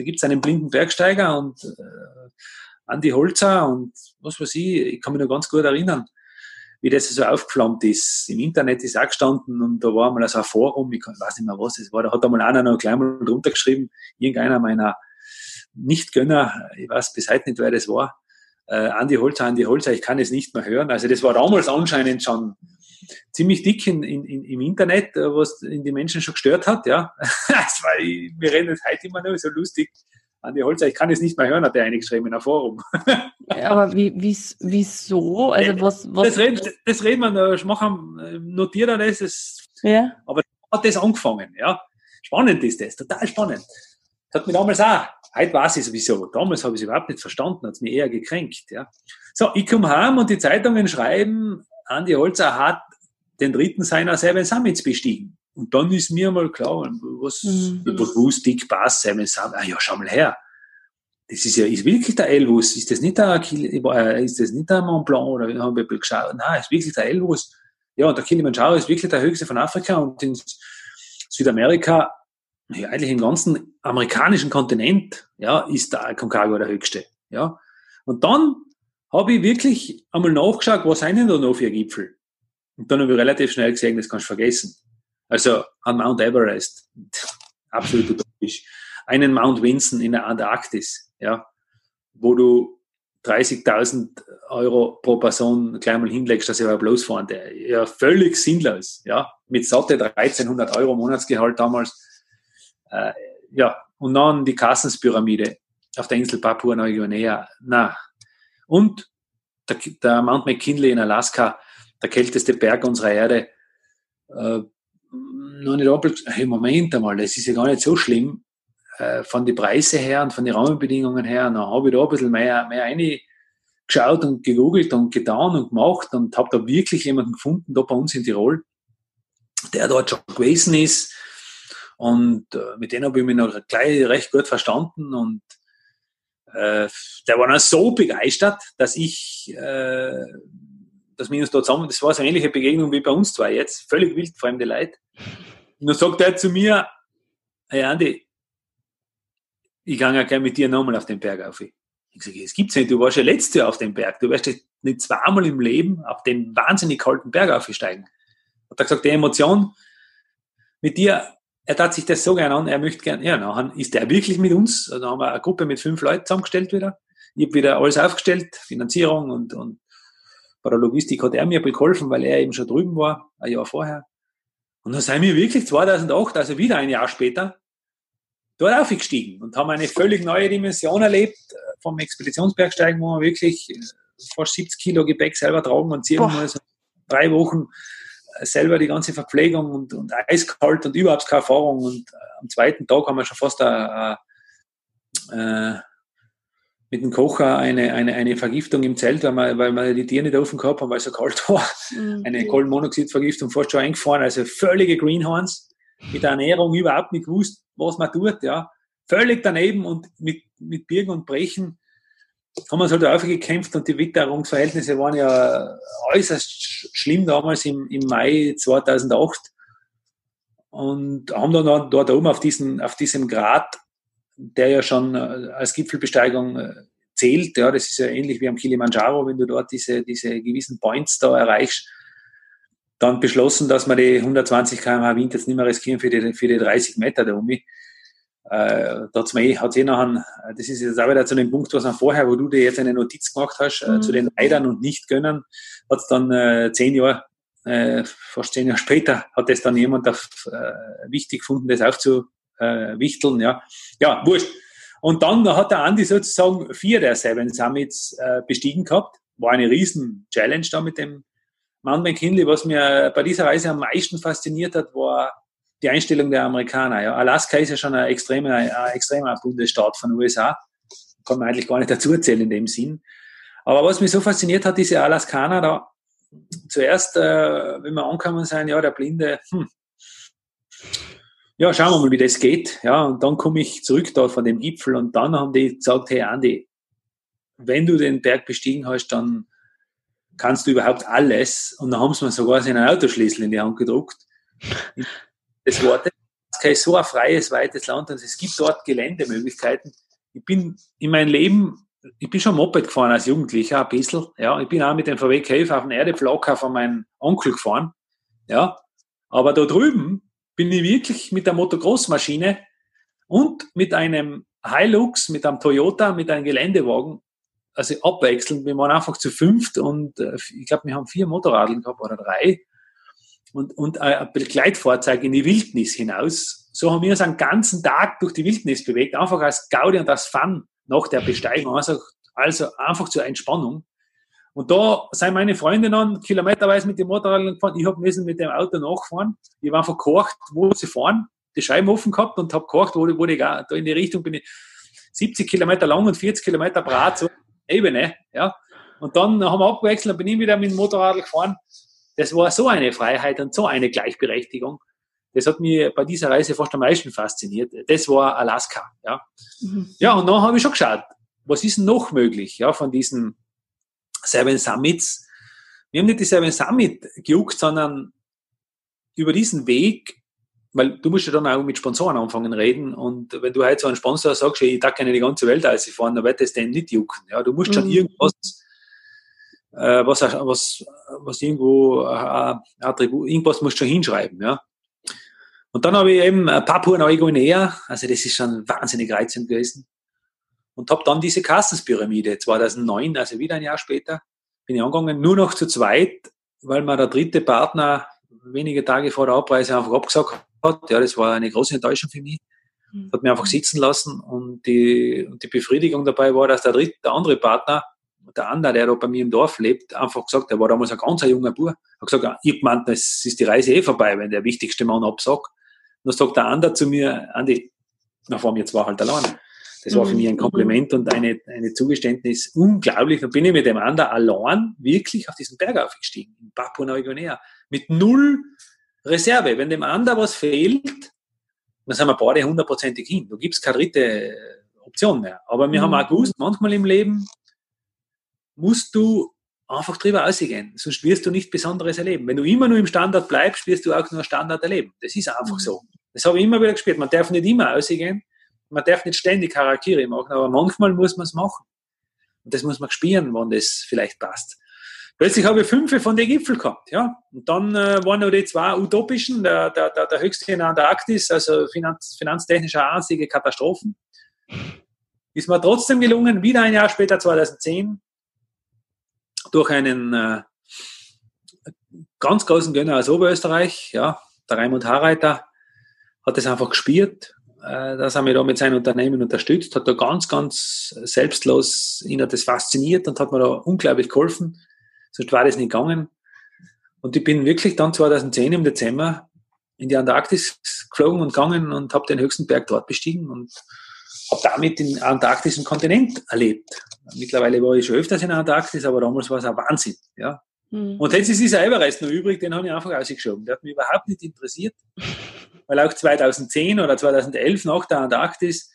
da gibt's einen blinden Bergsteiger und äh, Andi Holzer und was weiß ich, ich kann mich noch ganz gut erinnern, wie das so aufgeflammt ist. Im Internet ist auch gestanden und da war mal so ein Forum, ich weiß nicht mehr was es war, da hat einmal einer noch gleich mal drunter geschrieben, irgendeiner meiner Nicht-Gönner, ich weiß bis heute nicht, wer das war, äh, Andi Holzer, Andi Holzer, ich kann es nicht mehr hören. Also das war damals anscheinend schon ziemlich dick in, in, in, im Internet, äh, was die Menschen schon gestört hat, ja. das war, wir reden jetzt heute immer noch so lustig. Andi Holzer, ich kann es nicht mehr hören, hat er eingeschrieben in einem Forum. Aber wie, wie, wieso? Also was, was das, reden, das reden wir, ich mache, notiert er das, das ja. aber hat das angefangen, ja. Spannend ist das, total spannend. Das hat mich damals auch, heute weiß ich sowieso, damals habe ich es überhaupt nicht verstanden, hat es mich eher gekränkt, ja. So, ich komme heim und die Zeitungen schreiben, Andi Holzer hat den dritten seiner Seven Summits bestiegen. Und dann ist mir mal klar, was, mhm. was Dick Bass, Seven Summits, ah ja, schau mal her. Das ist ja, ist wirklich der Elvus, ist das nicht der, äh, ist das nicht der Mont Blanc, oder haben wir geschaut, nein, ist wirklich der Elvus. Ja, und der Kilimanjaro ist wirklich der höchste von Afrika und in Südamerika, ja, eigentlich im ganzen amerikanischen Kontinent, ja, ist der Concagua der höchste, ja. Und dann habe ich wirklich einmal nachgeschaut, was sind denn da noch für Gipfel? Und dann habe ich relativ schnell gesehen, das kannst du vergessen. Also an Mount Everest, absolut utopisch. Einen Mount Vinson in der Antarktis, ja, wo du 30.000 Euro pro Person gleich mal hinlegst, dass ich überhaupt losfahren. Der, ja, völlig sinnlos, ja, mit satte 1300 Euro Monatsgehalt damals. Äh, ja, und dann die Kassenspyramide auf der Insel Papua Neuguinea. Na, und der, der Mount McKinley in Alaska, der kälteste Berg unserer Erde, äh, noch nicht doppelt, hey, Moment einmal, das ist ja gar nicht so schlimm, äh, von den Preisen her und von den Rahmenbedingungen her, dann habe ich da ein bisschen mehr, mehr reingeschaut und gegoogelt und getan und gemacht und habe da wirklich jemanden gefunden, da bei uns in Tirol, der dort schon gewesen ist. Und äh, mit dem habe ich mich noch gleich recht gut verstanden und äh, der war dann so begeistert, dass ich, äh, dass wir uns dort zusammen, das war so eine ähnliche Begegnung wie bei uns zwei jetzt, völlig wild fremde Leute. Und dann sagt er zu mir, hey Andi, ich gehe ja gerne mit dir nochmal auf den Berg auf. Ich sage, es gibt's nicht, du warst ja letztes Jahr auf dem Berg, du wirst nicht zweimal im Leben auf den wahnsinnig kalten Berg aufsteigen. Hat er gesagt, die Emotion mit dir er tat sich das so gern an, er möchte gern, ja, dann ist er wirklich mit uns. Also dann haben wir eine Gruppe mit fünf Leuten zusammengestellt wieder. Ich habe wieder alles aufgestellt, Finanzierung und, und bei der Logistik hat er mir geholfen, weil er eben schon drüben war, ein Jahr vorher. Und dann sind wir wirklich 2008, also wieder ein Jahr später, dort aufgestiegen und haben eine völlig neue Dimension erlebt vom Expeditionsbergsteigen, wo wir wirklich fast 70 Kilo Gepäck selber tragen und ziehen muss. Drei Wochen selber die ganze Verpflegung und, und eiskalt und überhaupt keine Erfahrung. Und äh, am zweiten Tag haben wir schon fast a, äh, mit dem Kocher eine, eine, eine Vergiftung im Zelt, weil wir, weil wir die Tiere nicht offen gehabt haben, weil es so kalt war. Mhm. Eine Kohlenmonoxidvergiftung fast schon eingefahren, also völlige Greenhorns, mit der Ernährung überhaupt nicht gewusst, was man tut, ja. Völlig daneben und mit, mit Birgen und Brechen haben wir uns halt aufgekämpft und die Witterungsverhältnisse waren ja äußerst schlimm damals im, im Mai 2008 und haben dann dort oben auf, diesen, auf diesem Grat, der ja schon äh, als Gipfelbesteigung äh, zählt, ja, das ist ja ähnlich wie am Kilimanjaro, wenn du dort diese, diese gewissen Points da erreichst, dann beschlossen, dass wir die 120 km/h Wind jetzt nicht mehr riskieren für die, für die 30 Meter da um mich äh, da hat es eh nachher, das ist jetzt auch wieder zu dem Punkt, was man vorher, wo du dir jetzt eine Notiz gemacht hast, äh, mhm. zu den Leidern und Nicht-Gönnern, hat es dann äh, zehn Jahre, äh, fast zehn Jahre später, hat das dann jemand auf, äh, wichtig gefunden, das aufzuwichteln, ja. Ja, wurscht. Und dann hat der Andi sozusagen vier der Seven Summits äh, bestiegen gehabt. War eine riesen Challenge da mit dem Mann McKinley. Was mir bei dieser Reise am meisten fasziniert hat, war die Einstellung der Amerikaner. Ja. Alaska ist ja schon ein extremer, ein extremer Bundesstaat von den USA. Kann man eigentlich gar nicht dazu erzählen in dem Sinn. Aber was mich so fasziniert hat, diese Alaskaner da, zuerst, äh, wenn wir angekommen sind, ja, der Blinde, hm, ja, schauen wir mal, wie das geht. Ja, und dann komme ich zurück da von dem Gipfel und dann haben die gesagt, hey Andi, wenn du den Berg bestiegen hast, dann kannst du überhaupt alles. Und dann haben sie mir sogar seinen Autoschlüssel in die Hand gedruckt des Wortes. Alaska ist so ein freies, weites Land und es gibt dort Geländemöglichkeiten. Ich bin in meinem Leben, ich bin schon Moped gefahren als Jugendlicher, ein bisschen. Ja, ich bin auch mit dem VW Cave auf den Erdeflocker von meinem Onkel gefahren. Ja, aber da drüben bin ich wirklich mit der Motocross-Maschine und mit einem Hilux, mit einem Toyota, mit einem Geländewagen, also abwechselnd. Wir waren einfach zu fünft und äh, ich glaube, wir haben vier Motorradeln gehabt oder drei und, und ein Begleitfahrzeug in die Wildnis hinaus. So haben wir uns einen ganzen Tag durch die Wildnis bewegt, einfach als Gaudi und als Fun nach der Besteigung. Also, also einfach zur Entspannung. Und da sind meine Freunde dann kilometerweise mit dem Motorrad gefahren. Ich habe müssen mit dem Auto nachfahren. Ich war gekocht, wo sie fahren, die Scheiben offen gehabt und habe gekocht, wo, wo ich da in die Richtung bin ich 70 Kilometer lang und 40 Kilometer breit, so Ebene, ja. Und dann haben wir abgewechselt, dann bin ich wieder mit dem Motorrad gefahren das war so eine Freiheit und so eine Gleichberechtigung. Das hat mich bei dieser Reise fast am meisten fasziniert. Das war Alaska. Ja, mhm. ja und dann habe ich schon geschaut, was ist noch möglich ja, von diesen Seven Summits. Wir haben nicht die Seven Summit gejuckt, sondern über diesen Weg, weil du musst ja dann auch mit Sponsoren anfangen reden und wenn du heute so einen Sponsor sagst, ich da gerne die ganze Welt fahren, dann wird das den nicht jucken. Ja, du musst mhm. schon irgendwas äh, was, was, was irgendwo äh, Attribut, irgendwas musst du schon hinschreiben, ja. Und dann habe ich eben Papua Neuguinea, also das ist schon wahnsinnig reizend gewesen. Und habe dann diese Kassenspyramide 2009, also wieder ein Jahr später, bin ich angegangen, nur noch zu zweit, weil mir der dritte Partner wenige Tage vor der Abreise einfach abgesagt hat. Ja, das war eine große Enttäuschung für mich. Mhm. Hat mich einfach sitzen lassen und die, und die Befriedigung dabei war, dass der dritte, der andere Partner der Ander, der da bei mir im Dorf lebt, einfach gesagt, der war damals ein ganz junger Bub, hat gesagt, ich gemeint, es ist die Reise eh vorbei, wenn der wichtigste Mann absagt. Und dann sagt der Ander zu mir, Andi, na vor mir zwar halt allein. Das war für mich ein mhm. Kompliment und eine, eine Zugeständnis unglaublich. Dann bin ich mit dem Ander allein wirklich auf diesen Berg aufgestiegen, in Papua Neuguinea, mit null Reserve. Wenn dem Ander was fehlt, dann sind wir beide hundertprozentig hin. Da gibt's keine dritte Option mehr. Aber wir mhm. haben auch gewusst, manchmal im Leben musst du einfach drüber ausgehen, sonst wirst du nicht Besonderes erleben. Wenn du immer nur im Standard bleibst, wirst du auch nur Standard erleben. Das ist einfach mhm. so. Das habe ich immer wieder gespielt. Man darf nicht immer ausgehen, man darf nicht ständig Charaktere machen, aber manchmal muss man es machen. Und das muss man spielen, wann das vielleicht passt. Plötzlich habe ich fünf von den Gipfel gehabt, ja. Und dann äh, waren noch die zwei utopischen, der, der, der, der höchste in Antarktis, also finanz, finanztechnisch einzige Katastrophen. Ist mir trotzdem gelungen, wieder ein Jahr später, 2010, durch einen äh, ganz großen Gönner aus Oberösterreich, ja, der Raimund Harreiter, hat es einfach gespielt. Dass er mich da mit seinem Unternehmen unterstützt, hat da ganz, ganz selbstlos, ihn hat das fasziniert und hat mir da unglaublich geholfen. Sonst war das nicht gegangen. Und ich bin wirklich dann 2010 im Dezember in die Antarktis geflogen und gegangen und habe den höchsten Berg dort bestiegen und habe damit den antarktischen Kontinent erlebt. Mittlerweile war ich schon öfters in der Antarktis, aber damals war es ein Wahnsinn. Ja. Mhm. Und jetzt ist dieser Everest noch übrig, den habe ich einfach ausgeschoben. Der hat mich überhaupt nicht interessiert, weil auch 2010 oder 2011 nach der Antarktis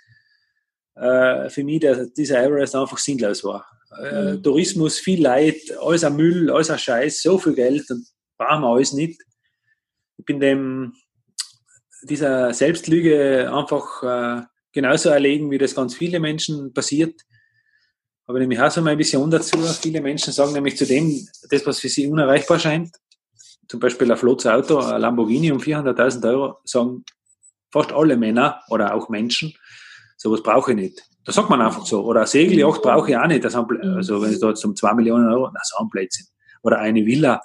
äh, für mich der, dieser Everest einfach sinnlos war. Äh, mhm. Tourismus, viel Leid, alles ein Müll, alles ein Scheiß, so viel Geld und brauchen wir alles nicht. Ich bin dem dieser Selbstlüge einfach äh, genauso erlegen, wie das ganz viele Menschen passiert. Aber nämlich auch so ein bisschen dazu. Viele Menschen sagen nämlich zu dem, das, was für sie unerreichbar scheint, zum Beispiel ein flottes Auto, ein Lamborghini um 400.000 Euro, sagen fast alle Männer oder auch Menschen, sowas brauche ich nicht. Da sagt man einfach so. Oder eine Segelyacht brauche ich auch nicht. Das also wenn es da jetzt um 2 Millionen Euro, na, so ein Blödsinn. Oder eine Villa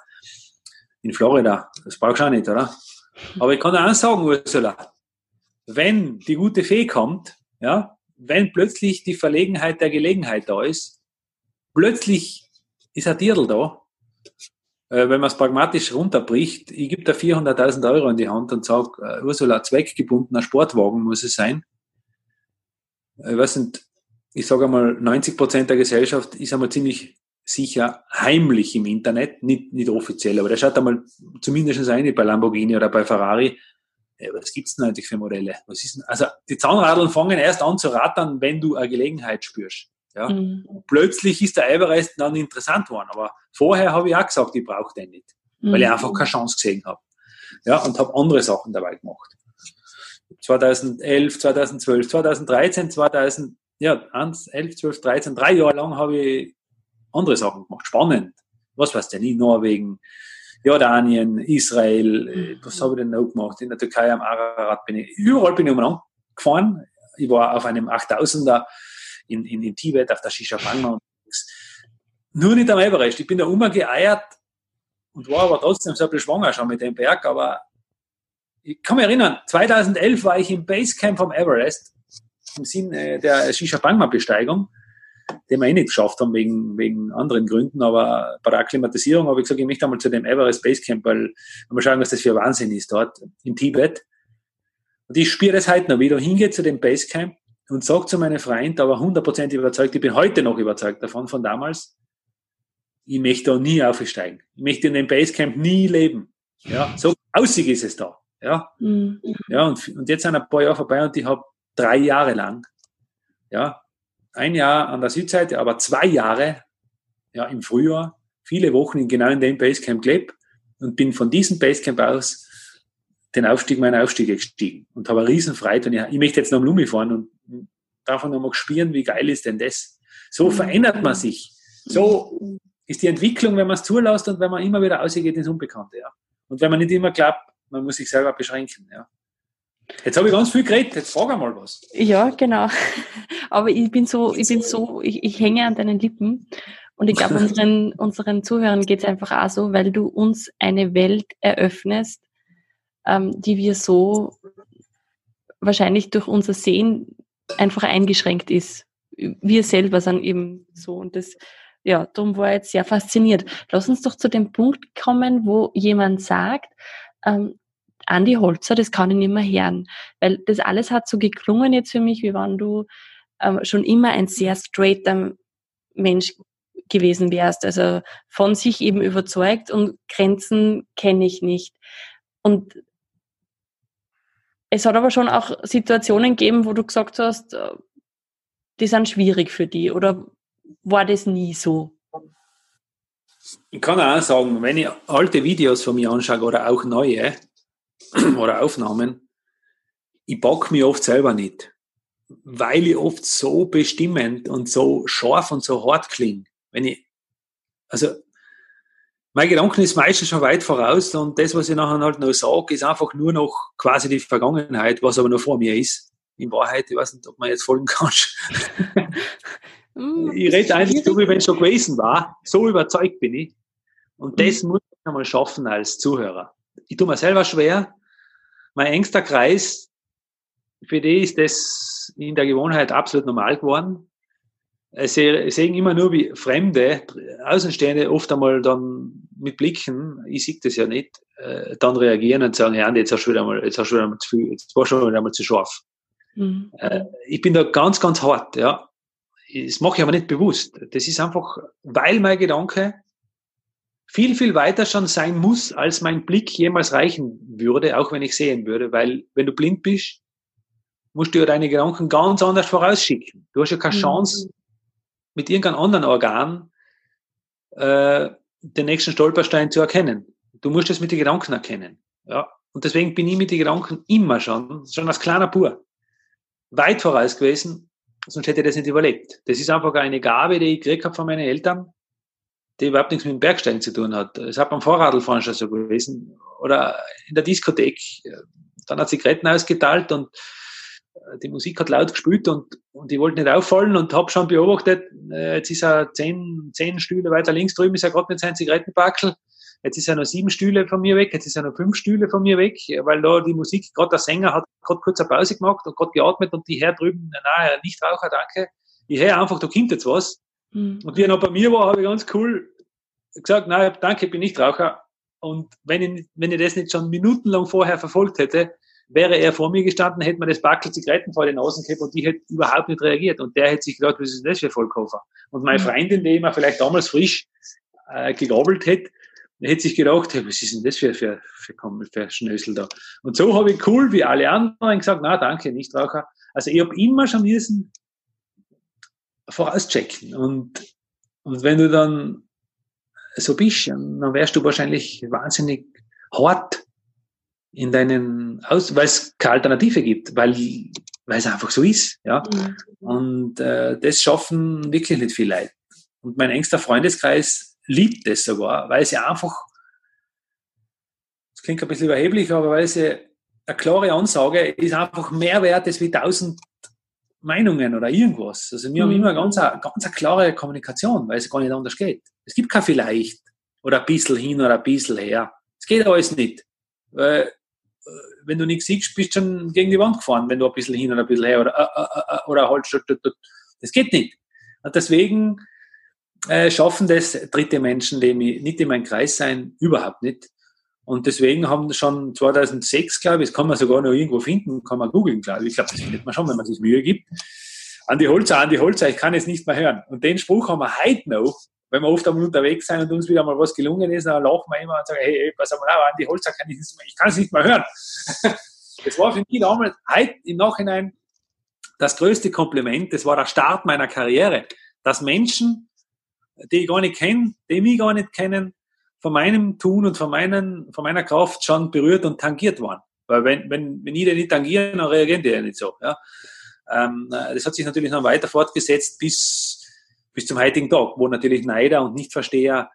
in Florida, das brauchst du auch nicht, oder? Aber ich kann auch sagen, Ursula, wenn die gute Fee kommt, ja, wenn plötzlich die Verlegenheit der Gelegenheit da ist, plötzlich ist ein Dirndl da, äh, wenn man es pragmatisch runterbricht, ich gebe da 400.000 Euro in die Hand und sage, äh, Ursula, zweckgebundener Sportwagen muss es sein. Äh, was sind, ich sage einmal, 90 Prozent der Gesellschaft ist einmal ziemlich sicher heimlich im Internet, nicht, nicht offiziell, aber der schaut einmal zumindest ein bei Lamborghini oder bei Ferrari was gibt's denn eigentlich für Modelle? Was ist denn, also die Zahnradeln fangen erst an zu rattern, wenn du eine Gelegenheit spürst. Ja? Mhm. Plötzlich ist der Everest dann interessant worden, aber vorher habe ich auch gesagt, ich brauche den nicht, mhm. weil ich mhm. einfach keine Chance gesehen habe. Ja, und habe andere Sachen dabei gemacht. 2011, 2012, 2013, 2000, ja, 1, 11, 12, 13, drei Jahre lang habe ich andere Sachen gemacht. Spannend. Was weiß denn? In Norwegen, Jordanien, Israel, was habe ich denn noch gemacht? In der Türkei am Ararat bin ich, überall bin ich umeinander gefahren. Ich war auf einem 8000er in, in, in Tibet, auf der Shisha unterwegs. Nur nicht am Everest. Ich bin da umgeeiert und war aber trotzdem so ein bisschen schwanger schon mit dem Berg, aber ich kann mich erinnern, 2011 war ich im Basecamp vom Everest im Sinne der Shisha Bangma Besteigung den wir eh nicht geschafft haben wegen, wegen anderen Gründen, aber bei der Akklimatisierung habe ich gesagt, ich möchte einmal zu dem Everest Basecamp, weil mal schauen, was das für ein Wahnsinn ist dort in Tibet. Und ich spüre das heute noch, wie ich da hingehe zu dem Basecamp und sage zu meinen Freunden, aber hundertprozentig überzeugt, ich bin heute noch überzeugt davon, von damals, ich möchte da nie aufsteigen. Ich möchte in dem Basecamp nie leben. Ja, so aussig ist es da. Ja, mhm. ja und, und jetzt sind ein paar Jahre vorbei und ich habe drei Jahre lang, ja, ein Jahr an der Südseite, aber zwei Jahre ja, im Frühjahr, viele Wochen in genau in dem Basecamp gelebt und bin von diesem Basecamp aus den Aufstieg meiner Aufstiege gestiegen und habe eine riesen Freude und ich, ich möchte jetzt noch am Lumi fahren und davon nochmal spüren, wie geil ist denn das? So mhm. verändert man sich. So ist die Entwicklung, wenn man es zulässt und wenn man immer wieder ausgeht ins Unbekannte. Ja. Und wenn man nicht immer glaubt, man muss sich selber beschränken. Ja. Jetzt habe ich ganz viel geredet, jetzt frage mal was. Ja, genau. Aber ich bin so, ich bin so, ich, ich hänge an deinen Lippen. Und ich glaube, unseren, unseren Zuhörern geht es einfach auch so, weil du uns eine Welt eröffnest, ähm, die wir so wahrscheinlich durch unser Sehen einfach eingeschränkt ist. Wir selber sind eben so. Und das, ja, darum war ich jetzt sehr fasziniert. Lass uns doch zu dem Punkt kommen, wo jemand sagt, ähm, Andi Holzer, das kann ich nicht mehr hören. Weil das alles hat so geklungen jetzt für mich, wie wenn du ähm, schon immer ein sehr straighter Mensch gewesen wärst. Also von sich eben überzeugt und Grenzen kenne ich nicht. Und es hat aber schon auch Situationen gegeben, wo du gesagt hast, äh, die sind schwierig für die oder war das nie so? Ich kann auch sagen, wenn ich alte Videos von mir anschaue oder auch neue, oder Aufnahmen, ich bock mich oft selber nicht, weil ich oft so bestimmend und so scharf und so hart klinge. Wenn ich, also, mein Gedanken ist meistens schon weit voraus und das, was ich nachher halt noch sage, ist einfach nur noch quasi die Vergangenheit, was aber noch vor mir ist. In Wahrheit, ich weiß nicht, ob man jetzt folgen kann. Mm, ich rede eigentlich so, wie wenn es schon gewesen war. So überzeugt bin ich. Und das mhm. muss ich einmal schaffen als Zuhörer. Ich tue mir selber schwer, mein engster Kreis, für die ist das in der Gewohnheit absolut normal geworden. Sie sehen immer nur, wie Fremde, Außenstehende oft einmal dann mit Blicken, ich sehe das ja nicht, äh, dann reagieren und sagen, ja, jetzt hast du wieder mal, jetzt hast du wieder mal zu viel, jetzt war schon wieder mal zu scharf. Mhm. Äh, ich bin da ganz, ganz hart, ja. Das mache ich aber nicht bewusst. Das ist einfach, weil mein Gedanke viel, viel weiter schon sein muss, als mein Blick jemals reichen würde, auch wenn ich sehen würde, weil wenn du blind bist, musst du ja deine Gedanken ganz anders vorausschicken. Du hast ja keine mhm. Chance, mit irgendeinem anderen Organ äh, den nächsten Stolperstein zu erkennen. Du musst es mit den Gedanken erkennen. Ja. Und deswegen bin ich mit den Gedanken immer schon, schon als kleiner Pur, weit voraus gewesen, sonst hätte ich das nicht überlebt. Das ist einfach eine Gabe, die ich gekriegt habe von meinen Eltern die überhaupt nichts mit dem Bergsteigen zu tun hat. Es hat beim Vorradlfahren schon so gewesen. Oder in der Diskothek. Dann hat Zigaretten ausgeteilt und äh, die Musik hat laut gespielt und, und ich wollte nicht auffallen und habe schon beobachtet, äh, jetzt ist er zehn, zehn Stühle weiter links drüben, ist er gerade mit seinem Zigarettenbackel. Jetzt ist er noch sieben Stühle von mir weg, jetzt ist er noch fünf Stühle von mir weg, weil da die Musik, gerade der Sänger hat gerade kurz eine Pause gemacht und gerade geatmet und die Herr drüben, na, Nichtraucher, danke. Ich höre einfach, da kommt jetzt was. Mhm. Und wie er noch bei mir war, habe ich ganz cool gesagt, nein, danke, ich bin nicht Raucher. Und wenn ich, wenn ich das nicht schon minutenlang vorher verfolgt hätte, wäre er vor mir gestanden, hätte mir das Backel Zigaretten vor den Nasen gehabt und ich hätte überhaupt nicht reagiert. Und der hätte sich gedacht, was ist das für ein Vollkoffer? Und meine mhm. Freundin, die mir vielleicht damals frisch äh, gegabelt hätte, hätte sich gedacht, hey, was ist denn das für, für, für, für Schnösel da? Und so habe ich cool wie alle anderen gesagt, na danke, nicht Raucher. Also ich habe immer schon müssen vorauschecken. Und, und wenn du dann so bist, dann wärst du wahrscheinlich wahnsinnig hart in deinen Aus, weil es keine Alternative gibt, weil, weil es einfach so ist, ja. Mhm. Und äh, das schaffen wirklich nicht viele Leute. Und mein engster Freundeskreis liebt das sogar, weil sie einfach, das klingt ein bisschen überheblich, aber weil sie eine klare Ansage ist einfach mehr wert als wie tausend Meinungen oder irgendwas. Also wir mhm. haben immer ganz, eine, ganz eine klare Kommunikation, weil es gar nicht anders geht. Es gibt kein vielleicht oder ein bisschen hin oder ein bisschen her. Es geht alles nicht. Weil, äh, wenn du nichts siehst, bist du schon gegen die Wand gefahren, wenn du ein bisschen hin oder ein bisschen her oder, äh, äh, oder halt, das geht nicht. Und deswegen äh, schaffen das dritte Menschen, die nicht in meinem Kreis sein, überhaupt nicht. Und deswegen haben schon 2006, glaube ich, das kann man sogar noch irgendwo finden, kann man googeln, glaube ich. Ich glaube, das findet man schon, wenn man sich Mühe gibt. An die Holzer, an die Holzer, ich kann es nicht mehr hören. Und den Spruch haben wir heute noch, wenn wir oft einmal unterwegs sind und uns wieder mal was gelungen ist, dann lachen wir immer und sagen, hey, hey pass mal an die Holzer kann ich nicht mehr, ich kann es nicht mehr hören. das war für mich damals, heute im Nachhinein, das größte Kompliment, das war der Start meiner Karriere, dass Menschen, die ich gar nicht kenne, die mich gar nicht kennen, von meinem Tun und von, meinen, von meiner Kraft schon berührt und tangiert waren. Weil wenn, wenn, wenn ich den nicht tangiere, dann reagieren die ja nicht so. Ja. Ähm, das hat sich natürlich noch weiter fortgesetzt bis, bis zum heutigen Tag, wo natürlich Neider und Nichtversteher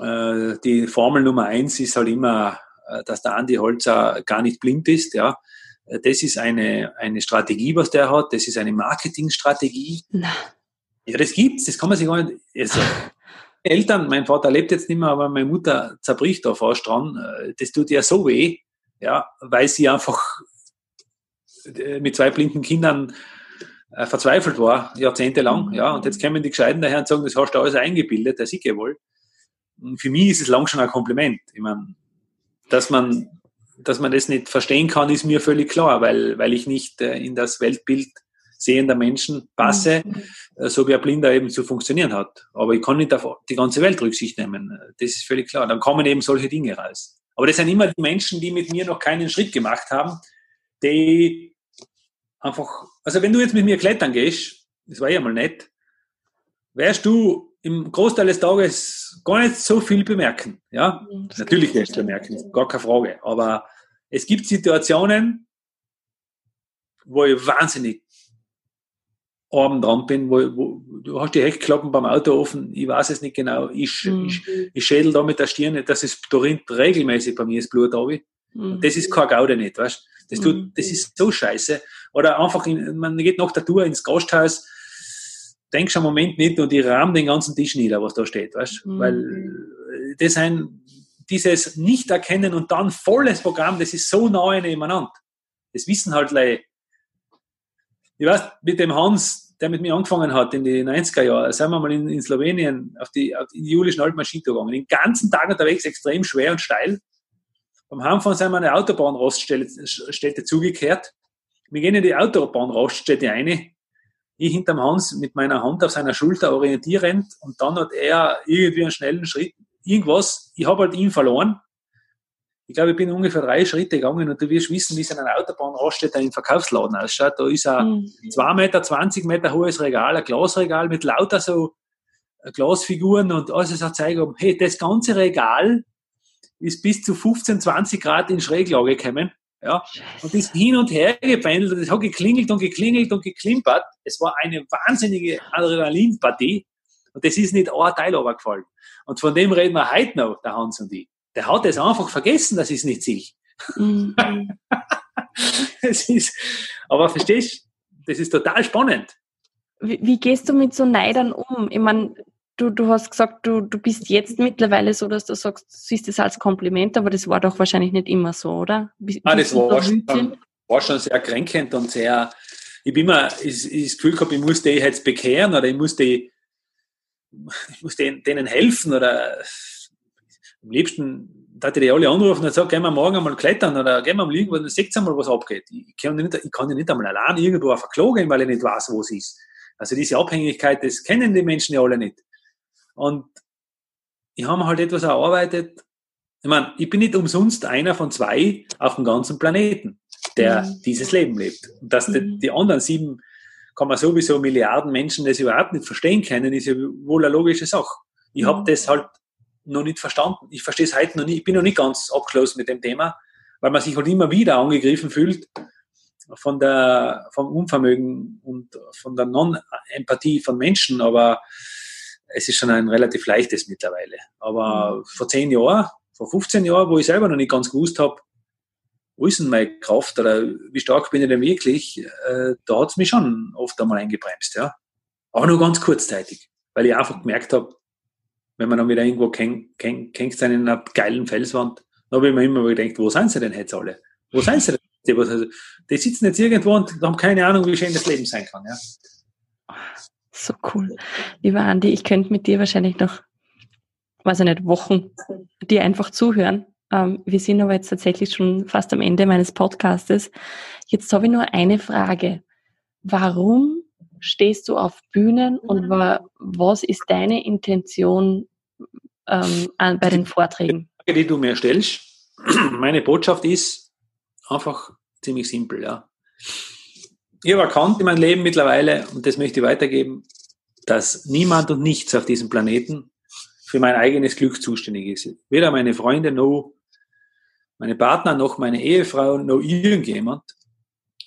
äh, die Formel Nummer eins ist halt immer, äh, dass der Andi Holzer gar nicht blind ist. Ja. Das ist eine, eine Strategie, was der hat. Das ist eine Marketingstrategie. Na. Ja, das gibt's. Das kann man sich gar nicht. Also, Eltern, mein Vater lebt jetzt nicht mehr, aber meine Mutter zerbricht da fast dran. Das tut ja so weh, ja, weil sie einfach äh, mit zwei blinden Kindern äh, verzweifelt war, jahrzehntelang, ja, und jetzt kommen die Gescheiten daher und sagen, das hast du alles eingebildet, der Sicke wohl. Und für mich ist es lang schon ein Kompliment. Ich meine, dass man, dass man das nicht verstehen kann, ist mir völlig klar, weil, weil ich nicht in das Weltbild sehender Menschen passe, mhm. Äh, so wie ein Blinder eben zu funktionieren hat. Aber ich kann nicht auf die ganze Welt Rücksicht nehmen. Das ist völlig klar. Dann kommen eben solche Dinge raus. Aber das sind immer die Menschen, die mit mir noch keinen Schritt gemacht haben, die einfach, also wenn du jetzt mit mir klettern gehst, das war ja mal nett, wirst du im Großteil des Tages gar nicht so viel bemerken. Ja, mhm, natürlich wirst du bemerken, gar keine Frage. Aber es gibt Situationen, wo ich wahnsinnig Abend dran bin, wo, wo du hast die Heckklappen beim Auto offen, ich weiß es nicht genau, ich, mhm. ich, ich schädel da mit der Stirn, dass es da rinnt regelmäßig bei mir das Blut runter. Mhm. Das ist kein Gaude nicht, weißt das, tut, mhm. das ist so scheiße. Oder einfach, in, man geht nach der Tour ins Gasthaus, denkst einen Moment nicht und ich rahm den ganzen Tisch nieder, was da steht, weißt mhm. Weil das ein, dieses Nicht-Erkennen und dann volles Programm, das ist so nahe nebeneinander. Das wissen halt Leute, ich weiß, mit dem Hans, der mit mir angefangen hat in die 90er Jahre, sind wir mal in, in Slowenien auf die, auf die Julischen Ski gegangen. Den ganzen Tag unterwegs, extrem schwer und steil. Beim Heimfahren sind wir eine Autobahnraststätte zugekehrt. Wir gehen in die Autobahnraststätte rein. Ich hinterm Hans mit meiner Hand auf seiner Schulter orientierend und dann hat er irgendwie einen schnellen Schritt, irgendwas. Ich habe halt ihn verloren ich glaube, ich bin ungefähr drei Schritte gegangen und du wirst wissen, wie es in einer Autobahnraststätte ein Verkaufsladen ausschaut. Da ist ein mhm. 2 Meter, 20 Meter hohes Regal, ein Glasregal mit lauter so äh, Glasfiguren und alles ist ein Zeiger, hey, das ganze Regal ist bis zu 15, 20 Grad in Schräglage gekommen. Ja, und ist hin und her gependelt und es hat geklingelt und geklingelt und geklimpert. Es war eine wahnsinnige Adrenalinpartie und das ist nicht ein Teil runtergefallen. Und von dem reden wir heute noch, der Hans und ich der hat es einfach vergessen, ich es nicht sehe. Mhm. es ist, aber verstehst das ist total spannend. Wie, wie, gehst du mit so Neidern um? Ich meine, du, du hast gesagt, du, du bist jetzt mittlerweile so, dass du sagst, du siehst es als Kompliment, aber das war doch wahrscheinlich nicht immer so, oder? Wie, ah, das war schon, war schon sehr kränkend und sehr, ich bin immer, ich, ich das Gefühl gehabt, ich muss die jetzt bekehren oder ich muss die, ich muss denen, denen helfen oder am liebsten da die alle anrufen und sagen, gehen wir morgen einmal klettern oder gehen wir mal irgendwo, dann seht einmal, was abgeht. Ich kann, nicht, ich kann nicht einmal allein irgendwo auf ein Klo gehen, weil ich nicht weiß, wo es ist. Also diese Abhängigkeit, das kennen die Menschen ja alle nicht. Und ich habe halt etwas erarbeitet. Ich meine, ich bin nicht umsonst einer von zwei auf dem ganzen Planeten, der mhm. dieses Leben lebt. Und dass mhm. die, die anderen sieben, kann man sowieso Milliarden Menschen das überhaupt nicht verstehen können, ist ja wohl eine logische Sache. Ich mhm. habe das halt noch nicht verstanden. Ich verstehe es heute noch nicht. Ich bin noch nicht ganz abgeschlossen mit dem Thema. weil man sich halt immer wieder angegriffen fühlt von der, vom Unvermögen und von der Non-Empathie von Menschen, aber es ist schon ein relativ leichtes mittlerweile. Aber mhm. vor zehn Jahren, vor 15 Jahren, wo ich selber noch nicht ganz gewusst habe, wo ist denn meine Kraft oder wie stark bin ich denn wirklich, äh, da hat es mich schon oft einmal eingebremst, ja. Aber nur ganz kurzzeitig, weil ich einfach gemerkt habe, wenn man dann wieder irgendwo hängt in einer geilen Felswand, dann habe ich mir immer gedacht, wo sind sie denn jetzt alle? Wo sind sie denn? Die, die sitzen jetzt irgendwo und haben keine Ahnung, wie schön das Leben sein kann, ja. So cool. Lieber Andi, ich könnte mit dir wahrscheinlich noch, weiß ich nicht, Wochen dir einfach zuhören. Ähm, wir sind aber jetzt tatsächlich schon fast am Ende meines Podcastes. Jetzt habe ich nur eine Frage. Warum stehst du auf Bühnen und wa was ist deine Intention ähm, bei den Vorträgen? Die Frage, die du mir stellst, meine Botschaft ist einfach ziemlich simpel. Ja. Ich habe erkannt in meinem Leben mittlerweile, und das möchte ich weitergeben, dass niemand und nichts auf diesem Planeten für mein eigenes Glück zuständig ist. Weder meine Freunde noch meine Partner noch meine Ehefrau noch irgendjemand.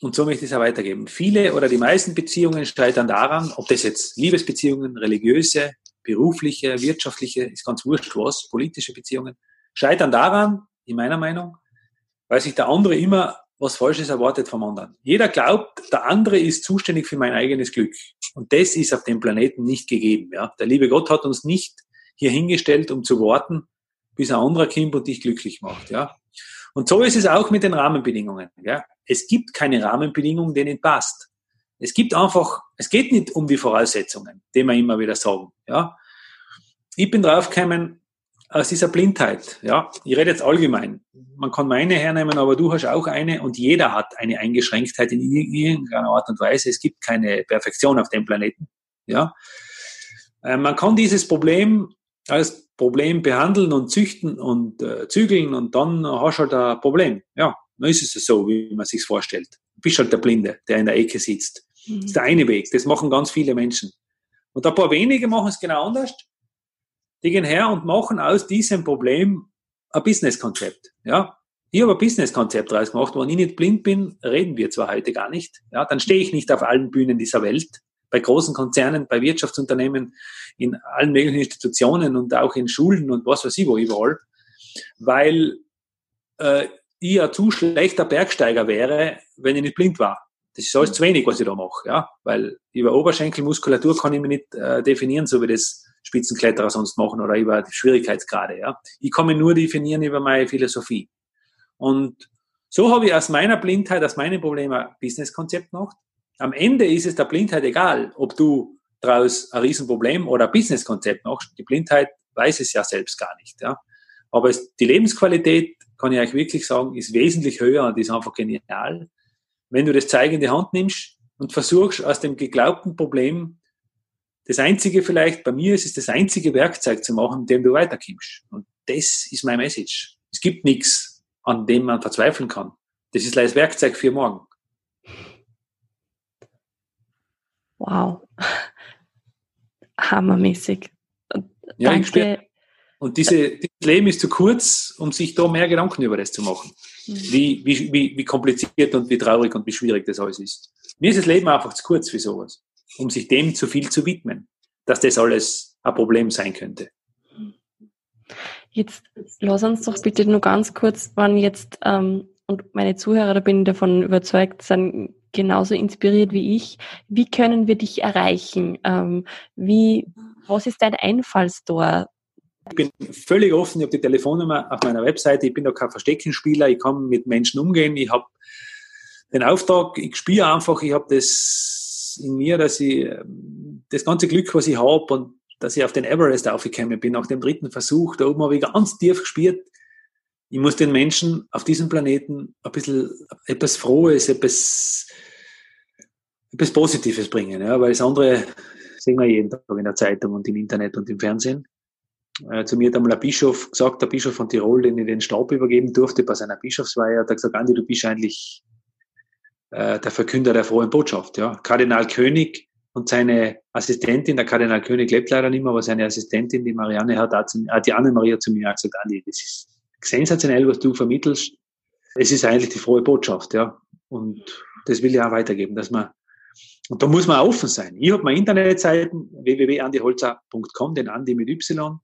Und so möchte ich es auch weitergeben. Viele oder die meisten Beziehungen scheitern daran, ob das jetzt Liebesbeziehungen, religiöse, berufliche, wirtschaftliche, ist ganz wurscht was, politische Beziehungen, scheitern daran, in meiner Meinung, weil sich der andere immer was Falsches erwartet vom anderen. Jeder glaubt, der andere ist zuständig für mein eigenes Glück. Und das ist auf dem Planeten nicht gegeben. Ja. Der liebe Gott hat uns nicht hier hingestellt, um zu warten, bis ein anderer kommt und dich glücklich macht. Ja. Und so ist es auch mit den Rahmenbedingungen. Ja. Es gibt keine Rahmenbedingungen, denen passt. Es gibt einfach, es geht nicht um die Voraussetzungen, die wir immer wieder sagen. Ja. Ich bin draufgekommen aus dieser Blindheit. Ja. Ich rede jetzt allgemein. Man kann meine hernehmen, aber du hast auch eine und jeder hat eine Eingeschränktheit in irgendeiner Art und Weise. Es gibt keine Perfektion auf dem Planeten. Ja. Äh, man kann dieses Problem als Problem behandeln und züchten und äh, zügeln und dann hast du halt ein Problem. Ja, dann ist es so, wie man sich vorstellt. Du bist halt der Blinde, der in der Ecke sitzt. Mhm. Das ist der eine Weg. Das machen ganz viele Menschen. Und ein paar wenige machen es genau anders. Die gehen her und machen aus diesem Problem ein Businesskonzept. Ja, ich habe ein Businesskonzept daraus gemacht. Wenn ich nicht blind bin, reden wir zwar heute gar nicht. Ja, dann stehe ich nicht auf allen Bühnen dieser Welt bei großen Konzernen, bei Wirtschaftsunternehmen, in allen möglichen Institutionen und auch in Schulen und was weiß ich wo überall, weil äh, ich ein zu schlechter Bergsteiger wäre, wenn ich nicht blind war. Das ist alles zu wenig, was ich da mache, ja, weil über Oberschenkelmuskulatur kann ich mich nicht äh, definieren, so wie das Spitzenkletterer sonst machen oder über die Schwierigkeitsgrade, ja. Ich mich nur definieren über meine Philosophie. Und so habe ich aus meiner Blindheit, aus meinen Problemen ein Businesskonzept gemacht, am Ende ist es der Blindheit egal, ob du daraus ein Riesenproblem oder ein Businesskonzept machst. Die Blindheit weiß es ja selbst gar nicht. Ja. Aber es, die Lebensqualität, kann ich euch wirklich sagen, ist wesentlich höher und ist einfach genial, wenn du das Zeug in die Hand nimmst und versuchst, aus dem geglaubten Problem das einzige vielleicht, bei mir ist es das einzige Werkzeug zu machen, mit dem du weiterkommst. Und das ist mein Message. Es gibt nichts, an dem man verzweifeln kann. Das ist das Werkzeug für morgen. Wow. Hammermäßig. Ja, Danke. Und diese, dieses Leben ist zu kurz, um sich da mehr Gedanken über das zu machen. Mhm. Wie, wie, wie, wie kompliziert und wie traurig und wie schwierig das alles ist. Mir ist das Leben einfach zu kurz für sowas, um sich dem zu viel zu widmen, dass das alles ein Problem sein könnte. Jetzt lass uns doch bitte nur ganz kurz, wann jetzt, ähm, und meine Zuhörer, da bin ich davon überzeugt, sind genauso inspiriert wie ich. Wie können wir dich erreichen? Ähm, wie, was ist dein Einfallstor? Ich bin völlig offen, ich habe die Telefonnummer auf meiner Webseite, ich bin da kein Versteckenspieler, ich kann mit Menschen umgehen, ich habe den Auftrag, ich spiele einfach, ich habe das in mir, dass ich ähm, das ganze Glück, was ich habe und dass ich auf den Everest aufgekommen bin, nach dem dritten Versuch, da oben habe ich ganz tief gespielt, ich muss den Menschen auf diesem Planeten ein bisschen etwas Frohes, etwas, etwas Positives bringen, ja, weil das andere sehen wir jeden Tag in der Zeitung und im Internet und im Fernsehen. Äh, zu mir hat einmal ein Bischof gesagt, der Bischof von Tirol, den ich den Stab übergeben durfte bei seiner Bischofsweihe, hat gesagt, Andi, du bist eigentlich äh, der Verkünder der frohen Botschaft. Ja. Kardinal König und seine Assistentin, der Kardinal König lebt leider nicht mehr, aber seine Assistentin, die Marianne, hat, hat die Anne-Maria zu mir gesagt, Andi, das ist sensationell, was du vermittelst. es ist eigentlich die frohe Botschaft, ja. Und das will ich auch weitergeben, dass man, und da muss man offen sein. Ich habe meine Internetseiten www.andiholzer.com, den Andi mit Y.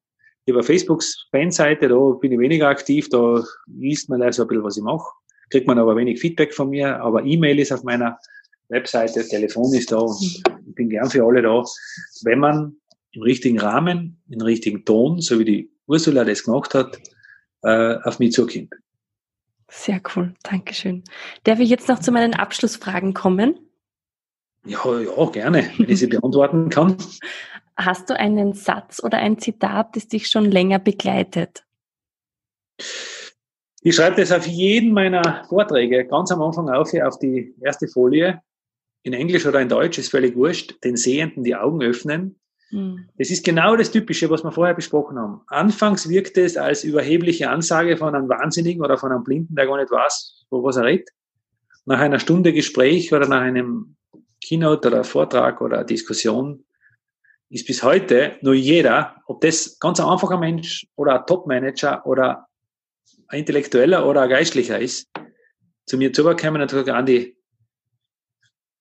Ich habe eine Facebook-Fanseite, da bin ich weniger aktiv, da liest man also ein bisschen, was ich mache. Kriegt man aber wenig Feedback von mir, aber E-Mail ist auf meiner Webseite, Telefon ist da und ich bin gern für alle da. Wenn man im richtigen Rahmen, im richtigen Ton, so wie die Ursula das gemacht hat, äh, auf mich zukommt. Sehr cool, Dankeschön. Darf ich jetzt noch zu meinen Abschlussfragen kommen? Ja, ja, gerne, wenn ich sie beantworten kann. Hast du einen Satz oder ein Zitat, das dich schon länger begleitet? Ich schreibe das auf jeden meiner Vorträge ganz am Anfang auf, hier auf die erste Folie. In Englisch oder in Deutsch ist völlig wurscht. Den Sehenden die Augen öffnen. Mhm. Das ist genau das Typische, was wir vorher besprochen haben. Anfangs wirkt es als überhebliche Ansage von einem Wahnsinnigen oder von einem Blinden, der gar nicht weiß, wo was er redet. Nach einer Stunde Gespräch oder nach einem Keynote oder Vortrag oder Diskussion ist bis heute nur jeder, ob das ganz ein einfacher Mensch oder ein Top-Manager oder ein Intellektueller oder ein Geistlicher ist, zu mir zugekommen und gesagt, Andi,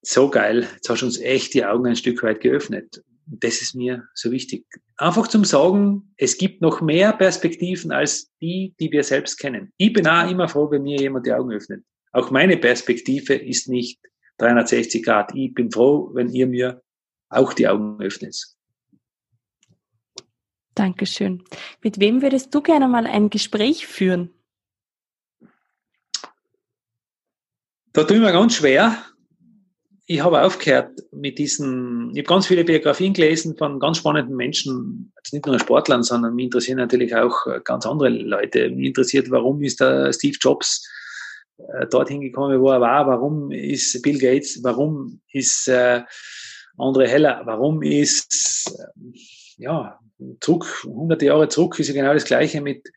so geil, jetzt hast du uns echt die Augen ein Stück weit geöffnet das ist mir so wichtig. Einfach zum Sagen, es gibt noch mehr Perspektiven als die, die wir selbst kennen. Ich bin auch immer froh, wenn mir jemand die Augen öffnet. Auch meine Perspektive ist nicht 360 Grad. Ich bin froh, wenn ihr mir auch die Augen öffnet. Dankeschön. Mit wem würdest du gerne mal ein Gespräch führen? Da ich mir ganz schwer, ich habe aufgehört mit diesen, ich habe ganz viele Biografien gelesen von ganz spannenden Menschen, also nicht nur Sportlern, sondern mich interessieren natürlich auch äh, ganz andere Leute. Mich interessiert, warum ist der Steve Jobs äh, dorthin gekommen, wo er war, warum ist Bill Gates, warum ist äh, André Heller, warum ist, ja, zurück, hunderte Jahre zurück ist ja genau das Gleiche mit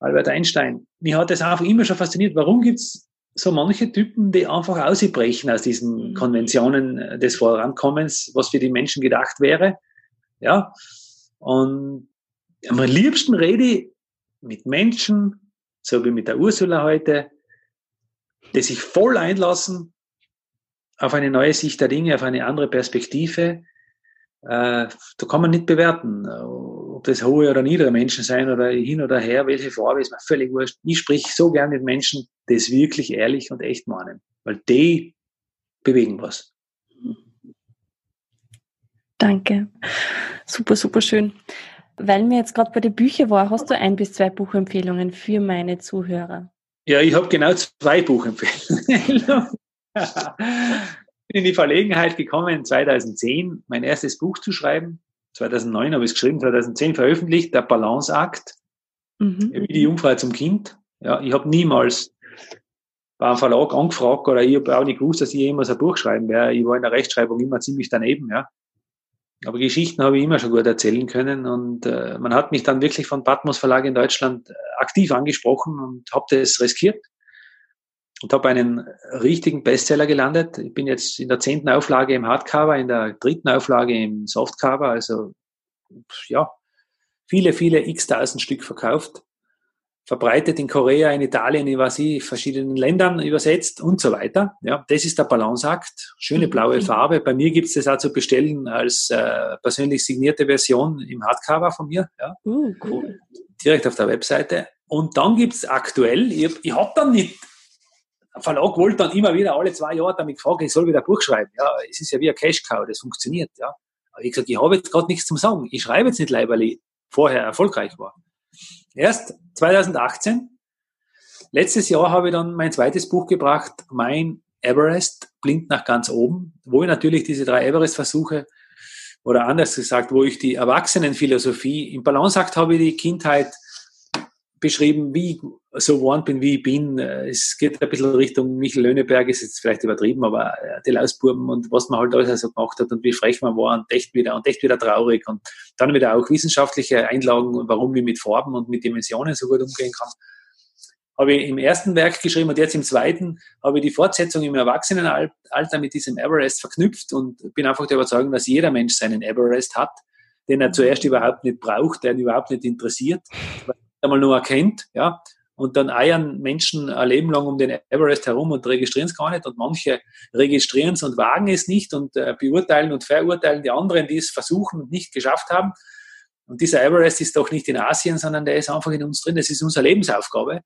Albert Einstein. Mich hat das einfach immer schon fasziniert. Warum gibt's so manche Typen, die einfach ausbrechen aus diesen mhm. Konventionen äh, des Vorankommens, was für die Menschen gedacht wäre. Ja. Und am liebsten rede ich mit Menschen, so wie mit der Ursula heute, die sich voll einlassen auf eine neue Sicht der Dinge, auf eine andere Perspektive. Äh, da kann man nicht bewerten ob das hohe oder niedere Menschen sein oder hin oder her, welche Farbe, ist mir völlig wurscht. Ich sprich so gern mit Menschen, die es wirklich ehrlich und echt meinen, weil die bewegen was. Danke. Super, super schön. Weil mir jetzt gerade bei den Büchern war, hast du ein bis zwei Buchempfehlungen für meine Zuhörer? Ja, ich habe genau zwei Buchempfehlungen. bin in die Verlegenheit gekommen, 2010 mein erstes Buch zu schreiben. 2009 habe ich es geschrieben, 2010 veröffentlicht, der Balanceakt, mhm. wie die Jungfrau zum Kind. Ja, ich habe niemals beim Verlag angefragt oder ich habe auch nicht gewusst, dass ich jemals ein Buch schreiben werde. Ich war in der Rechtschreibung immer ziemlich daneben, ja. Aber Geschichten habe ich immer schon gut erzählen können und äh, man hat mich dann wirklich von Patmos Verlag in Deutschland äh, aktiv angesprochen und habe das riskiert und habe einen richtigen Bestseller gelandet. Ich bin jetzt in der zehnten Auflage im Hardcover, in der dritten Auflage im Softcover, also ja, viele, viele x-tausend Stück verkauft, verbreitet in Korea, in Italien, in was ich, verschiedenen Ländern übersetzt und so weiter. Ja, das ist der Balanceakt, schöne blaue mhm. Farbe. Bei mir gibt es das auch zu bestellen als äh, persönlich signierte Version im Hardcover von mir. Ja. Uh, cool. Direkt auf der Webseite. Und dann gibt's aktuell, ich, ich habe dann nicht Verlag wollte dann immer wieder alle zwei Jahre damit gefragt, ich soll wieder ein Buch schreiben. Ja, es ist ja wie ein Cash-Cow, das funktioniert. Ja. Aber ich gesagt, ich habe jetzt gerade nichts zum Sagen. Ich schreibe jetzt nicht weil ich vorher erfolgreich war. Erst 2018, letztes Jahr habe ich dann mein zweites Buch gebracht, mein Everest, blinkt nach ganz oben, wo ich natürlich diese drei Everest-Versuche oder anders gesagt, wo ich die Erwachsenenphilosophie im Balanceakt habe ich die Kindheit beschrieben, wie ich so geworden bin, wie ich bin. Es geht ein bisschen Richtung Michael Löhneberg, ist jetzt vielleicht übertrieben, aber äh, die Lausbuben und was man halt alles so gemacht hat und wie frech man war und echt wieder und echt wieder traurig und dann wieder auch wissenschaftliche Einlagen warum ich mit Farben und mit Dimensionen so gut umgehen kann. Habe ich im ersten Werk geschrieben und jetzt im zweiten habe ich die Fortsetzung im Erwachsenenalter mit diesem Everest verknüpft und bin einfach der Überzeugung, dass jeder Mensch seinen Everest hat, den er zuerst überhaupt nicht braucht, der ihn überhaupt nicht interessiert, einmal nur erkennt, ja, und dann eiern Menschen ein Leben lang um den Everest herum und registrieren es gar nicht und manche registrieren es und wagen es nicht und äh, beurteilen und verurteilen die anderen, die es versuchen und nicht geschafft haben. Und dieser Everest ist doch nicht in Asien, sondern der ist einfach in uns drin. Das ist unsere Lebensaufgabe.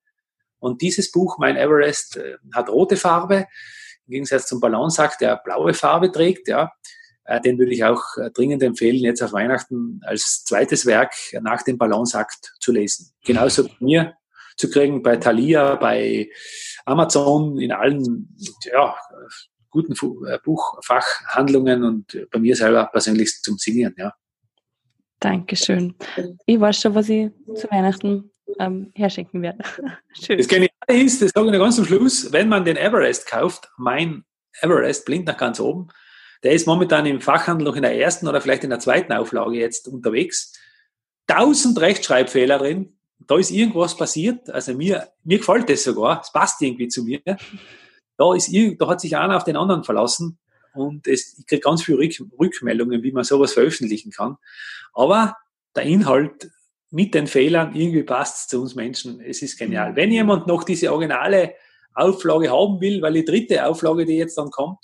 Und dieses Buch, Mein Everest, äh, hat rote Farbe, im Gegensatz zum Ballonsack, der blaue Farbe trägt. Ja. Äh, den würde ich auch äh, dringend empfehlen, jetzt auf Weihnachten als zweites Werk nach dem Ballonsack zu lesen. Genauso bei mir zu kriegen, bei Thalia, bei Amazon, in allen ja, guten Buchfachhandlungen und bei mir selber persönlich zum Signieren. Ja. Dankeschön. Ich weiß schon, was ich zu Weihnachten ähm, herschenken werde. Schön. Das Geniale ist, das sage ich noch ganz zum Schluss, wenn man den Everest kauft, mein Everest blinkt nach ganz oben, der ist momentan im Fachhandel noch in der ersten oder vielleicht in der zweiten Auflage jetzt unterwegs. Tausend Rechtschreibfehler drin. Da ist irgendwas passiert. Also mir, mir gefällt das sogar. Es passt irgendwie zu mir. Da ist, da hat sich einer auf den anderen verlassen. Und es, ich kriege ganz viele Rückmeldungen, wie man sowas veröffentlichen kann. Aber der Inhalt mit den Fehlern, irgendwie passt es zu uns Menschen. Es ist genial. Wenn jemand noch diese originale Auflage haben will, weil die dritte Auflage, die jetzt dann kommt,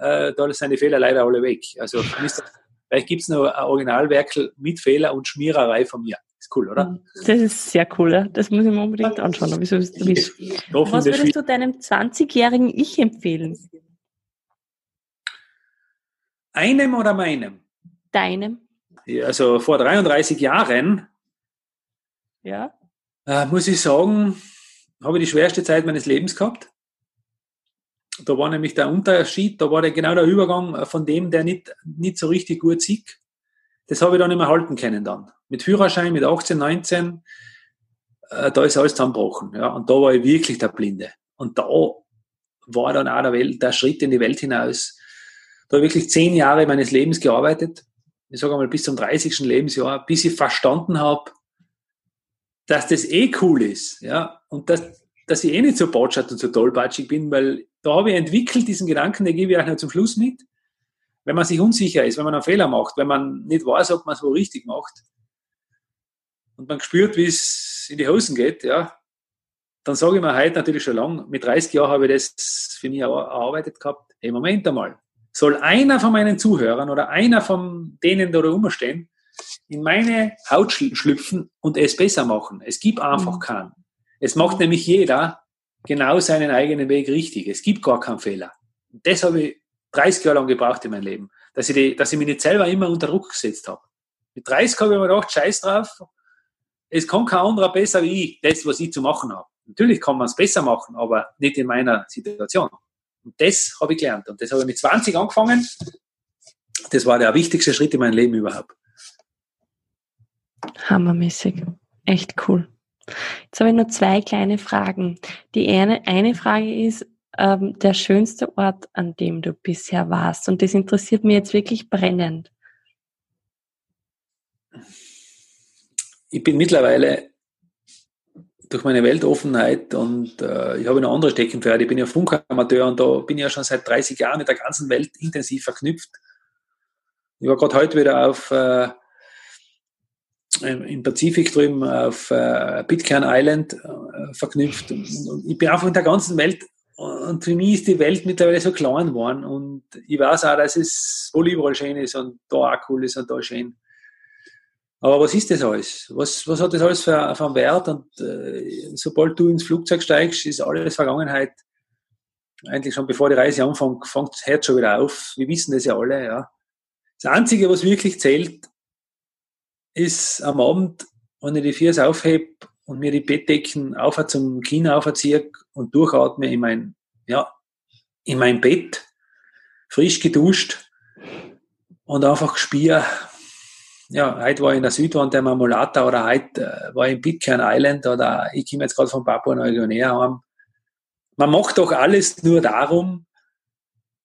äh, da sind die Fehler leider alle weg. Also vielleicht gibt es noch ein Originalwerkel mit Fehler und Schmiererei von mir. Ist cool, oder? Das ist sehr cool, ja. das muss ich mir unbedingt anschauen. Wieso ist das Was würdest du deinem 20-jährigen Ich empfehlen? Einem oder meinem? Deinem. Ja, also vor 33 Jahren, ja. Äh, muss ich sagen, habe ich die schwerste Zeit meines Lebens gehabt. Da war nämlich der Unterschied, da war der, genau der Übergang von dem, der nicht, nicht so richtig gut sieht. Das habe ich dann nicht mehr halten können dann. Mit Führerschein, mit 18, 19, äh, da ist alles zusammengebrochen. Ja. Und da war ich wirklich der Blinde. Und da war dann auch der, Welt, der Schritt in die Welt hinaus. Da habe ich wirklich zehn Jahre meines Lebens gearbeitet. Ich sage mal bis zum 30. Lebensjahr, bis ich verstanden habe, dass das eh cool ist. Ja. Und dass, dass ich eh nicht so botschert und so tollpatschig bin, weil da habe ich entwickelt diesen Gedanken, den gebe ich euch noch zum Schluss mit. Wenn man sich unsicher ist, wenn man einen Fehler macht, wenn man nicht weiß, ob man es wo richtig macht und man spürt, wie es in die Hosen geht, ja, dann sage ich mir heute natürlich schon lang, mit 30 Jahren habe ich das für mich erarbeitet gehabt. Hey, Moment einmal. Soll einer von meinen Zuhörern oder einer von denen, die da rumstehen, in meine Haut schlüpfen und es besser machen? Es gibt einfach mhm. keinen. Es macht nämlich jeder genau seinen eigenen Weg richtig. Es gibt gar keinen Fehler. Das habe ich 30 Jahre lang gebraucht in meinem Leben, dass ich, die, dass ich mich nicht selber immer unter Druck gesetzt habe. Mit 30 habe ich mir gedacht, scheiß drauf, es kann kein anderer besser wie ich, das, was ich zu machen habe. Natürlich kann man es besser machen, aber nicht in meiner Situation. Und das habe ich gelernt. Und das habe ich mit 20 angefangen. Das war der wichtigste Schritt in meinem Leben überhaupt. Hammermäßig. Echt cool. Jetzt habe ich nur zwei kleine Fragen. Die eine, eine Frage ist, ähm, der schönste Ort, an dem du bisher warst. Und das interessiert mich jetzt wirklich brennend. Ich bin mittlerweile durch meine Weltoffenheit und äh, ich habe noch andere Steckenpferde. Ich bin ja Funkamateur und da bin ich ja schon seit 30 Jahren mit der ganzen Welt intensiv verknüpft. Ich war gerade heute wieder auf äh, im Pazifik drüben auf äh, Pitcairn Island äh, verknüpft. Und, ich bin einfach in der ganzen Welt und für mich ist die Welt mittlerweile so klein geworden und ich weiß auch, dass es wohl überall schön ist und da auch cool ist und da schön. Aber was ist das alles? Was, was hat das alles für, für einen Wert? Und äh, sobald du ins Flugzeug steigst, ist alles Vergangenheit. Eigentlich schon bevor die Reise anfängt, fängt Herz schon wieder auf. Wir wissen das ja alle. Ja. Das Einzige, was wirklich zählt, ist am Abend, wenn ich die Füße aufhebe und mir die Bettdecken auf zum Kinn aufziehe und durchatme in mein, ja, in mein Bett, frisch geduscht und einfach spüre, ja, heute war ich in der Südwand der Marmolata oder heute äh, war ich in Pitcairn Island oder ich komme jetzt gerade von Papua Neuguinea heim. Man macht doch alles nur darum,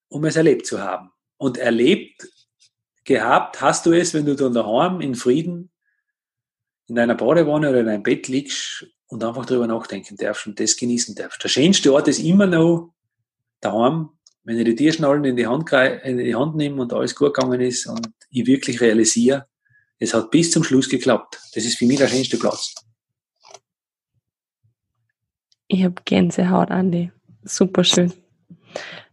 um es erlebt zu haben. Und erlebt gehabt hast du es, wenn du dann daheim in Frieden in deiner Badewanne oder in deinem Bett liegst und einfach drüber nachdenken darfst und das genießen darfst. Der schönste Ort ist immer noch daheim, wenn ich die Tierschnallen in die Hand, in die Hand nehme und alles gut gegangen ist und ich wirklich realisiere, es hat bis zum Schluss geklappt. Das ist für mich der schönste Platz. Ich habe Gänsehaut, Andi. Super schön.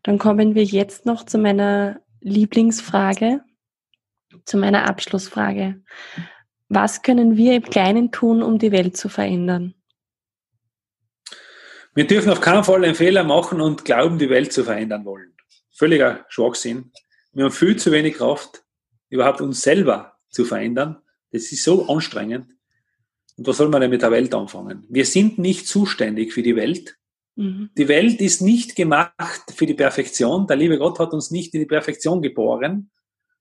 Dann kommen wir jetzt noch zu meiner Lieblingsfrage, zu meiner Abschlussfrage. Was können wir im Kleinen tun, um die Welt zu verändern? Wir dürfen auf keinen Fall einen Fehler machen und glauben, die Welt zu verändern wollen. Völliger Schwachsinn. Wir haben viel zu wenig Kraft, überhaupt uns selber zu verändern. Das ist so anstrengend. Und was soll man denn mit der Welt anfangen? Wir sind nicht zuständig für die Welt. Mhm. Die Welt ist nicht gemacht für die Perfektion. Der liebe Gott hat uns nicht in die Perfektion geboren.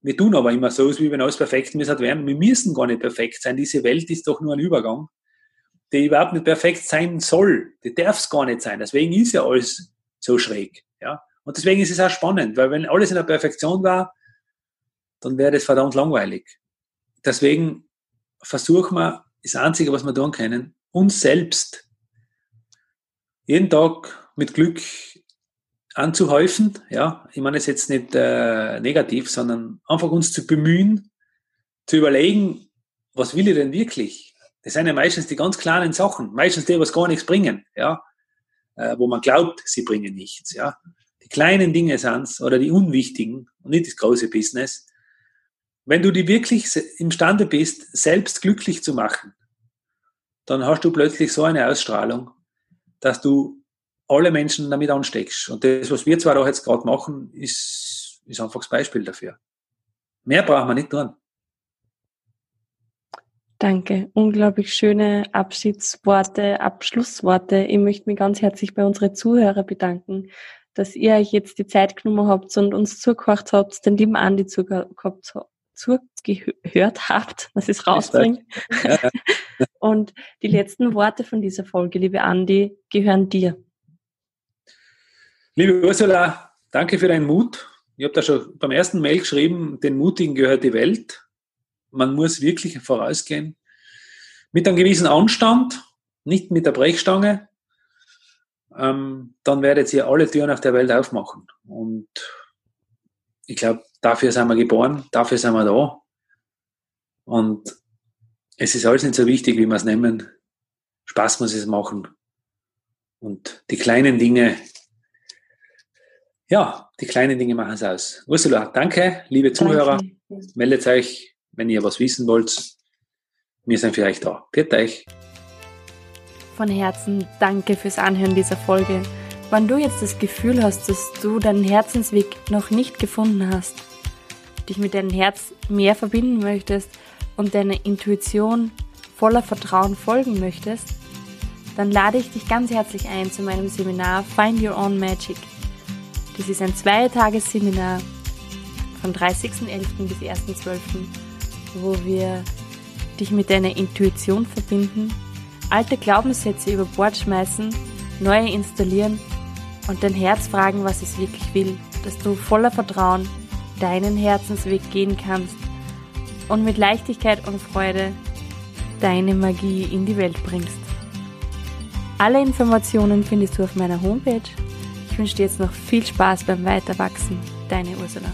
Wir tun aber immer so, wie wenn alles perfekt wäre. Wir müssen gar nicht perfekt sein. Diese Welt ist doch nur ein Übergang, der überhaupt nicht perfekt sein soll. Die darf es gar nicht sein. Deswegen ist ja alles so schräg. Ja? Und deswegen ist es auch spannend, weil wenn alles in der Perfektion war, dann wäre das verdammt langweilig. Deswegen versuchen wir, das Einzige, was wir tun können, uns selbst jeden Tag mit Glück anzuhäufen. Ja, ich meine es jetzt nicht äh, negativ, sondern einfach uns zu bemühen, zu überlegen, was will ich denn wirklich? Das sind ja meistens die ganz kleinen Sachen, meistens die, was gar nichts bringen, ja, äh, wo man glaubt, sie bringen nichts, ja. Die kleinen Dinge sind's oder die unwichtigen und nicht das große Business. Wenn du die wirklich imstande bist, selbst glücklich zu machen, dann hast du plötzlich so eine Ausstrahlung, dass du alle Menschen damit ansteckst. Und das, was wir zwar auch jetzt gerade machen, ist, ist einfach das Beispiel dafür. Mehr brauchen wir nicht tun. Danke. Unglaublich schöne Abschiedsworte, Abschlussworte. Ich möchte mich ganz herzlich bei unseren Zuhörern bedanken, dass ihr euch jetzt die Zeit genommen habt und uns zugehört habt, den lieben Andi zugehört, zugehört habt, dass ich es rausbringe. und die letzten Worte von dieser Folge, liebe Andi, gehören dir. Liebe Ursula, danke für deinen Mut. Ich habe da schon beim ersten Mail geschrieben, den Mutigen gehört die Welt. Man muss wirklich vorausgehen. Mit einem gewissen Anstand, nicht mit der Brechstange, ähm, dann werdet ihr alle Türen auf der Welt aufmachen. Und ich glaube, dafür sind wir geboren, dafür sind wir da. Und es ist alles nicht so wichtig, wie wir es nehmen. Spaß muss es machen. Und die kleinen Dinge, ja, die kleinen Dinge machen es aus. Ursula, danke, liebe Zuhörer. Danke. Meldet euch, wenn ihr was wissen wollt. Wir sind euch da. Bitte euch. Von Herzen danke fürs Anhören dieser Folge. Wenn du jetzt das Gefühl hast, dass du deinen Herzensweg noch nicht gefunden hast, dich mit deinem Herz mehr verbinden möchtest und deiner Intuition voller Vertrauen folgen möchtest, dann lade ich dich ganz herzlich ein zu meinem Seminar Find Your Own Magic. Das ist ein Zweitagesseminar von 30.11. bis 1.12., wo wir dich mit deiner Intuition verbinden, alte Glaubenssätze über Bord schmeißen, neue installieren und dein Herz fragen, was es wirklich will, dass du voller Vertrauen deinen Herzensweg gehen kannst und mit Leichtigkeit und Freude deine Magie in die Welt bringst. Alle Informationen findest du auf meiner Homepage. Ich wünsche dir jetzt noch viel Spaß beim Weiterwachsen. Deine Ursula.